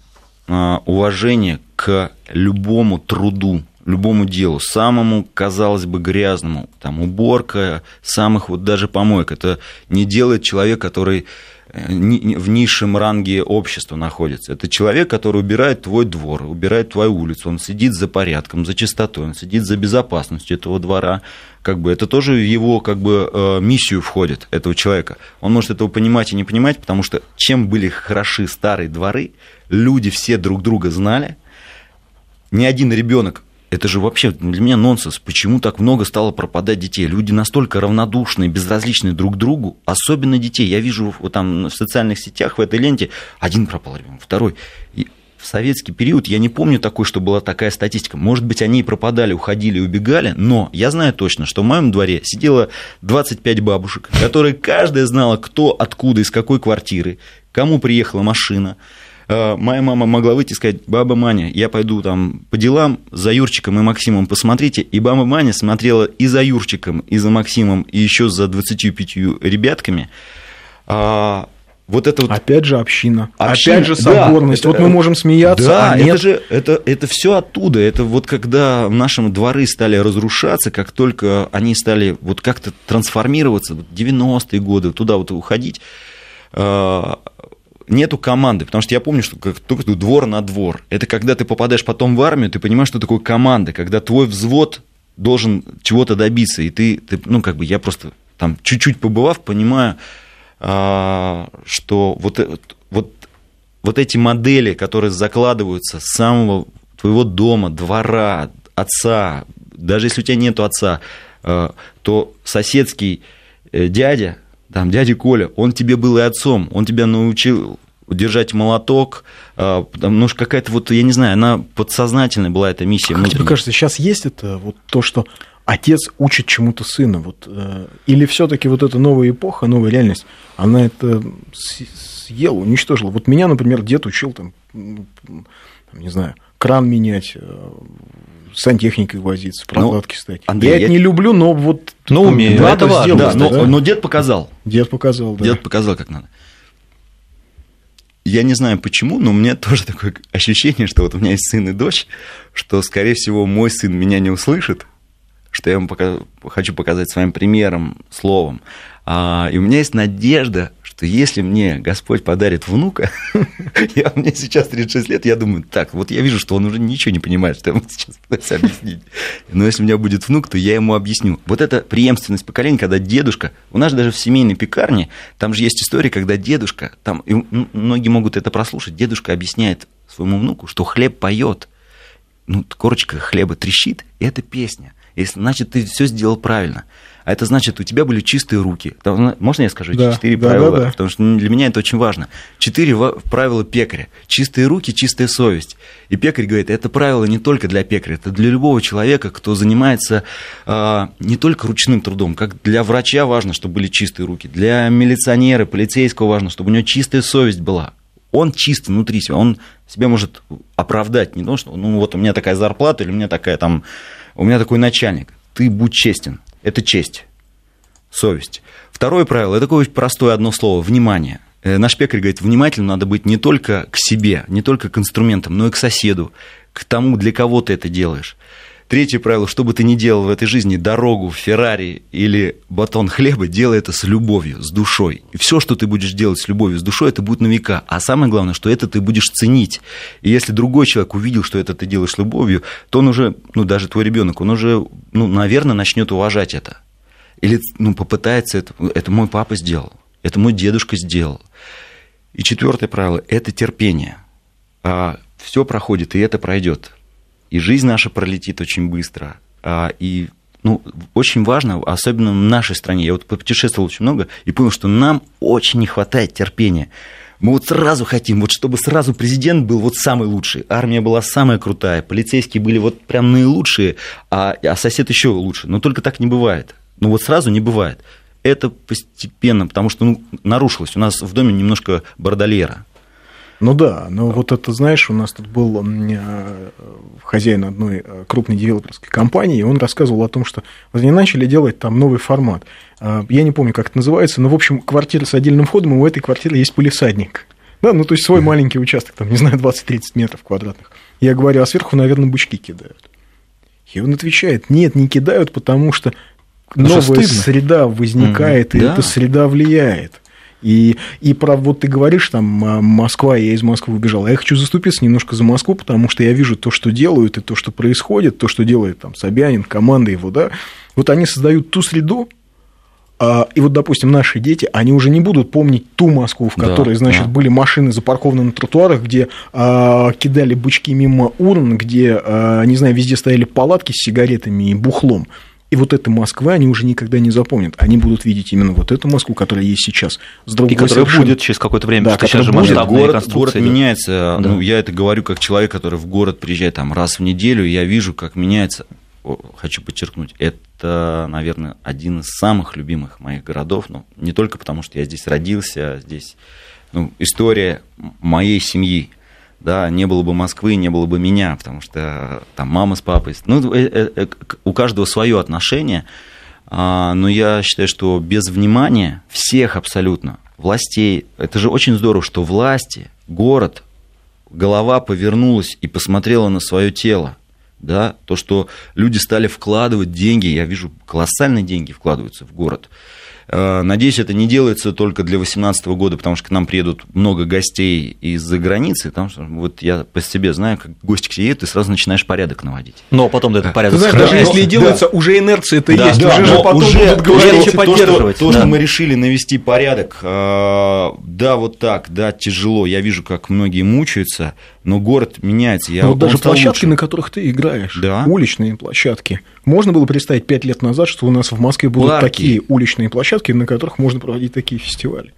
уважение к любому труду, любому делу, самому, казалось бы, грязному, там, уборка самых вот даже помоек, это не делает человек, который э, в низшем ранге общества находится. Это человек, который убирает твой двор, убирает твою улицу, он следит за порядком, за чистотой, он следит за безопасностью этого двора. Как бы, это тоже в его как бы, э, миссию входит, этого человека. Он может этого понимать и не понимать, потому что чем были хороши старые дворы, люди все друг друга знали, ни один ребенок это же вообще для меня нонсенс. Почему так много стало пропадать детей? Люди настолько равнодушные, безразличные друг другу, особенно детей. Я вижу вот там в социальных сетях, в этой ленте, один пропал ребенок, второй. И в советский период я не помню такой, что была такая статистика. Может быть, они и пропадали, уходили, убегали, но я знаю точно, что в моем дворе сидело 25 бабушек, которые каждая знала, кто, откуда, из какой квартиры, кому приехала машина, моя мама могла выйти и сказать, баба Маня, я пойду там по делам за Юрчиком и Максимом, посмотрите. И баба Маня смотрела и за Юрчиком, и за Максимом, и еще за 25 ребятками. А, вот это вот... Опять же община, община. опять же соборность. Да, вот это, мы можем смеяться, да, а нет... это же это, это все оттуда. Это вот когда в нашем дворы стали разрушаться, как только они стали вот как-то трансформироваться, 90-е годы, туда вот уходить, а, нету команды, потому что я помню, что как только двор на двор. Это когда ты попадаешь потом в армию, ты понимаешь, что такое команда, когда твой взвод должен чего-то добиться, и ты, ты ну, как бы я просто там чуть-чуть побывав, понимаю, а, что вот, э, вот, вот эти модели, которые закладываются с самого твоего дома, двора, отца, даже если у тебя нету отца, а, то соседский э, дядя, там, дядя Коля, он тебе был и отцом, он тебя научил держать молоток, а, потому что какая-то вот, я не знаю, она подсознательная была эта миссия. Как тебе кажется, сейчас есть это вот то, что отец учит чему-то сына, вот, э, или все-таки вот эта новая эпоха, новая реальность, она это съела, уничтожила. Вот меня, например, дед учил там, не знаю, кран менять, э, сантехникой возиться, прокладки ну, ставить. Андрей, я, я это не люблю, но вот ну, умею. Надо это сделать. Да, но, да? но дед показал. Дед показал, да. Дед показал, как надо. Я не знаю почему, но у меня тоже такое ощущение, что вот у меня есть сын и дочь, что, скорее всего, мой сын меня не услышит, что я ему пока... хочу показать своим примером, словом. А, и у меня есть надежда, что если мне Господь подарит внука, (laughs) я, мне сейчас 36 лет, я думаю, так, вот я вижу, что он уже ничего не понимает, что я ему сейчас (laughs) пытаюсь объяснить. Но если у меня будет внук, то я ему объясню. Вот это преемственность поколения, когда дедушка, у нас даже в семейной пекарне, там же есть история, когда дедушка, там, и многие могут это прослушать, дедушка объясняет своему внуку, что хлеб поет, ну, корочка хлеба трещит, и это песня. Если, значит, ты все сделал правильно а это значит, у тебя были чистые руки. Там, можно я скажу? Да, Четыре да, правила, да, да. потому что для меня это очень важно. Четыре правила пекаря. Чистые руки, чистая совесть. И пекарь говорит, это правило не только для пекаря, это для любого человека, кто занимается а, не только ручным трудом, как для врача важно, чтобы были чистые руки, для милиционера, полицейского важно, чтобы у него чистая совесть была. Он чист внутри себя, он себя может оправдать, не то, что ну вот у меня такая зарплата или у меня такая там, у меня такой начальник. Ты будь честен, это честь, совесть. Второе правило, это такое простое одно слово – внимание. Э, наш пекарь говорит, внимательным надо быть не только к себе, не только к инструментам, но и к соседу, к тому, для кого ты это делаешь. Третье правило, что бы ты ни делал в этой жизни, дорогу, Феррари или батон хлеба, делай это с любовью, с душой. И все, что ты будешь делать с любовью, с душой, это будет на века. А самое главное, что это ты будешь ценить. И если другой человек увидел, что это ты делаешь с любовью, то он уже, ну даже твой ребенок, он уже, ну, наверное, начнет уважать это. Или ну, попытается это. Это мой папа сделал, это мой дедушка сделал. И четвертое правило – это терпение. А все проходит, и это пройдет и жизнь наша пролетит очень быстро. А, и ну, очень важно, особенно в нашей стране, я вот путешествовал очень много и понял, что нам очень не хватает терпения. Мы вот сразу хотим, вот чтобы сразу президент был вот самый лучший, армия была самая крутая, полицейские были вот прям наилучшие, а, а сосед еще лучше. Но только так не бывает. Ну вот сразу не бывает. Это постепенно, потому что ну, нарушилось. У нас в доме немножко бордольера. Ну да, но вот это, знаешь, у нас тут был э, хозяин одной э, крупной девелоперской компании, и он рассказывал о том, что они начали делать там новый формат. Э, я не помню, как это называется, но, в общем, квартира с отдельным входом, и у этой квартиры есть полисадник. Да, ну то есть свой маленький участок, там, не знаю, 20-30 метров квадратных. Я говорю, а сверху, наверное, бучки кидают. И он отвечает, нет, не кидают, потому что новая среда возникает, mm-hmm. и да. эта среда влияет. И, и про вот ты говоришь, там, Москва, я из Москвы убежал. Я хочу заступиться немножко за Москву, потому что я вижу то, что делают, и то, что происходит, то, что делает там Собянин, команда его, да. Вот они создают ту среду, а, и вот, допустим, наши дети, они уже не будут помнить ту Москву, в которой, да, значит, да. были машины запаркованы на тротуарах, где а, кидали бычки мимо урн, где, а, не знаю, везде стояли палатки с сигаретами и бухлом. И вот эта Москва они уже никогда не запомнят. Они будут видеть именно вот эту Москву, которая есть сейчас. С другой и которая совершенно... будет через какое-то время, да, сейчас же будет. Город, город меняется. Да. Ну, я это говорю как человек, который в город приезжает там раз в неделю, и я вижу, как меняется. Хочу подчеркнуть, это, наверное, один из самых любимых моих городов. Ну, не только потому, что я здесь родился, здесь ну, история моей семьи да, не было бы Москвы, не было бы меня, потому что там мама с папой, ну, э, э, э, у каждого свое отношение, а, но я считаю, что без внимания всех абсолютно, властей, это же очень здорово, что власти, город, голова повернулась и посмотрела на свое тело, да, то, что люди стали вкладывать деньги, я вижу, колоссальные деньги вкладываются в город, надеюсь, это не делается только для 2018 года, потому что к нам приедут много гостей из-за границы. Потому что вот я по себе знаю, как гости к тебе едут, ты сразу начинаешь порядок наводить. Но потом этот порядок знаешь, даже если и делается, да. уже инерция это да, есть, да, уже же потом уже будут говорить, то, поддерживать. То, что, то, что мы решили навести порядок, э, да, вот так, да, тяжело. Я вижу, как многие мучаются, но город меняется. Я, ну, даже площадки, лучше. на которых ты играешь, да. уличные площадки. Можно было представить пять лет назад, что у нас в Москве будут Парки. такие уличные площадки, на которых можно проводить такие фестивали.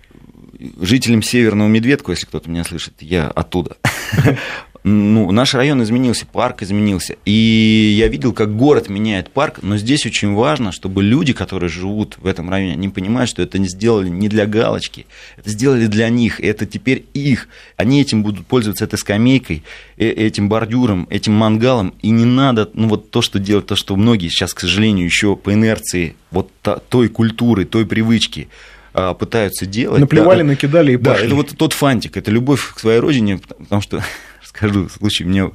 Жителям Северного Медведку, если кто-то меня слышит, я оттуда. (laughs) ну, наш район изменился, парк изменился. И я видел, как город меняет парк, но здесь очень важно, чтобы люди, которые живут в этом районе, они понимают, что это сделали не для галочки, это сделали для них, это теперь их. Они этим будут пользоваться этой скамейкой, э, этим бордюром, этим мангалом, и не надо, ну, вот то, что делать, то, что многие сейчас, к сожалению, еще по инерции вот той культуры, той привычки, а, пытаются делать. Наплевали, да, накидали и пошли. Да, это вот тот фантик, это любовь к своей родине, потому что скажу случай. Мне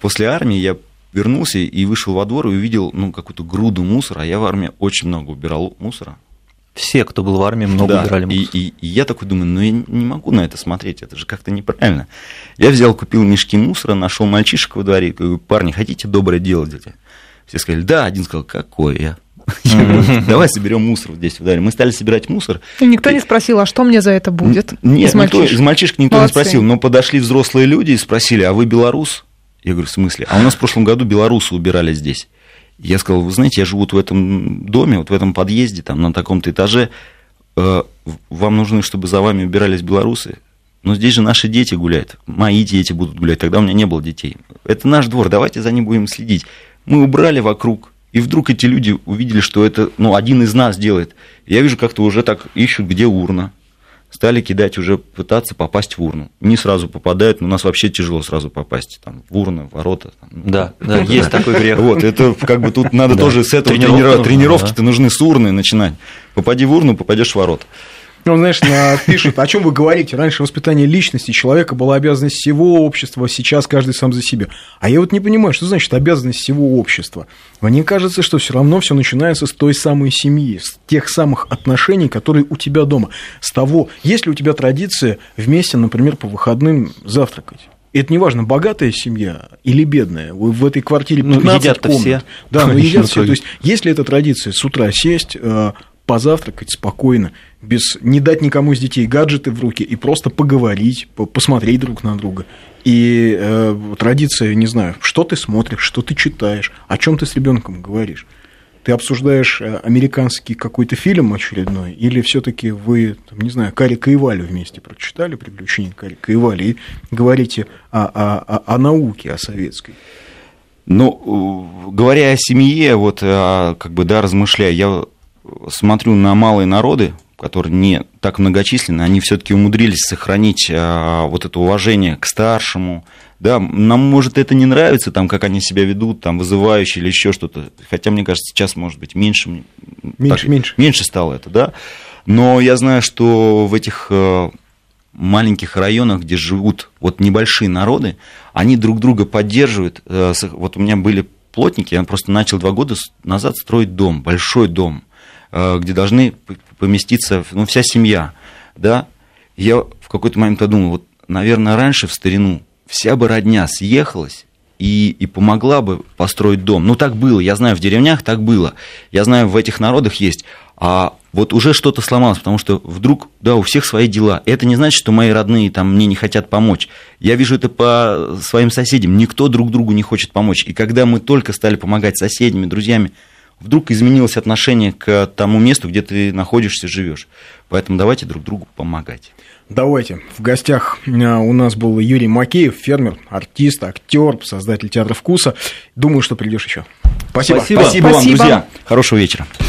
после армии я вернулся и вышел во двор и увидел ну, какую-то груду мусора. А я в армии очень много убирал мусора. Все, кто был в армии, много да, убирали мусор. И, и, и я такой думаю, ну я не могу на это смотреть, это же как-то неправильно. Я взял, купил мешки мусора, нашел мальчишек во дворе, говорю, парни, хотите доброе дело делать? Все сказали, да, один сказал, какой я. (laughs) Давай соберем мусор здесь в Мы стали собирать мусор. И никто не спросил, а что мне за это будет? Нет, из мальчишек, из мальчишек никто не спросил, но подошли взрослые люди и спросили, а вы белорус? Я говорю, в смысле? А у нас в прошлом году белорусы убирали здесь. Я сказал, вы знаете, я живу вот в этом доме, вот в этом подъезде, там на таком-то этаже. Э, вам нужно, чтобы за вами убирались белорусы? Но здесь же наши дети гуляют, мои дети будут гулять, тогда у меня не было детей. Это наш двор, давайте за ним будем следить. Мы убрали вокруг, и вдруг эти люди увидели, что это ну, один из нас делает. Я вижу, как-то уже так ищут, где урна. стали кидать уже, пытаться попасть в урну. Не сразу попадают, но у нас вообще тяжело сразу попасть там, в урны, в ворота. Там, да, да, есть такой грех. Вот, это как бы тут надо тоже с этого тренировки-то нужны с урны начинать. Попади в урну, попадешь в ворота. Ну, знаешь, (laughs) пишут, о чем вы говорите? Раньше воспитание личности человека была обязанность всего общества, сейчас каждый сам за себя. А я вот не понимаю, что значит обязанность всего общества. Мне кажется, что все равно все начинается с той самой семьи, с тех самых отношений, которые у тебя дома, с того, есть ли у тебя традиция вместе, например, по выходным завтракать. Это неважно, богатая семья или бедная. В этой квартире 15 ну, едят комнат. все. Да, но едят все. То есть, есть ли эта традиция с утра сесть, э, позавтракать спокойно, без не дать никому из детей гаджеты в руки и просто поговорить, посмотреть друг на друга. И э, традиция, не знаю, что ты смотришь, что ты читаешь, о чем ты с ребенком говоришь. Ты обсуждаешь э, американский какой-то фильм очередной, или все-таки вы, там, не знаю, Карика и Валю вместе прочитали приключения Карика и Вали и говорите о, о, о, о науке, о советской? Ну, говоря о семье, вот, как бы, да, размышляя, я смотрю на малые народы, которые не так многочисленны, они все-таки умудрились сохранить а, вот это уважение к старшему. Да, нам, может, это не нравится, там, как они себя ведут, там, вызывающие или еще что-то. Хотя, мне кажется, сейчас, может быть, меньше, меньше, так, меньше. меньше стало это, да. Но я знаю, что в этих э, маленьких районах, где живут вот небольшие народы, они друг друга поддерживают. Э, вот у меня были плотники, я просто начал два года назад строить дом, большой дом – где должны поместиться ну, вся семья, да, я в какой-то момент подумал, вот, наверное, раньше в старину вся бы родня съехалась и, и помогла бы построить дом. Ну, так было, я знаю, в деревнях так было, я знаю, в этих народах есть, а вот уже что-то сломалось, потому что вдруг, да, у всех свои дела. Это не значит, что мои родные там мне не хотят помочь. Я вижу это по своим соседям. Никто друг другу не хочет помочь. И когда мы только стали помогать соседями, друзьями, вдруг изменилось отношение к тому месту, где ты находишься, живешь. Поэтому давайте друг другу помогать. Давайте. В гостях э, у нас был Юрий Макеев, фермер, артист, актер, создатель театра вкуса. Думаю, что придешь еще. Спасибо. Спасибо, Спасибо вам, друзья. Хорошего вечера.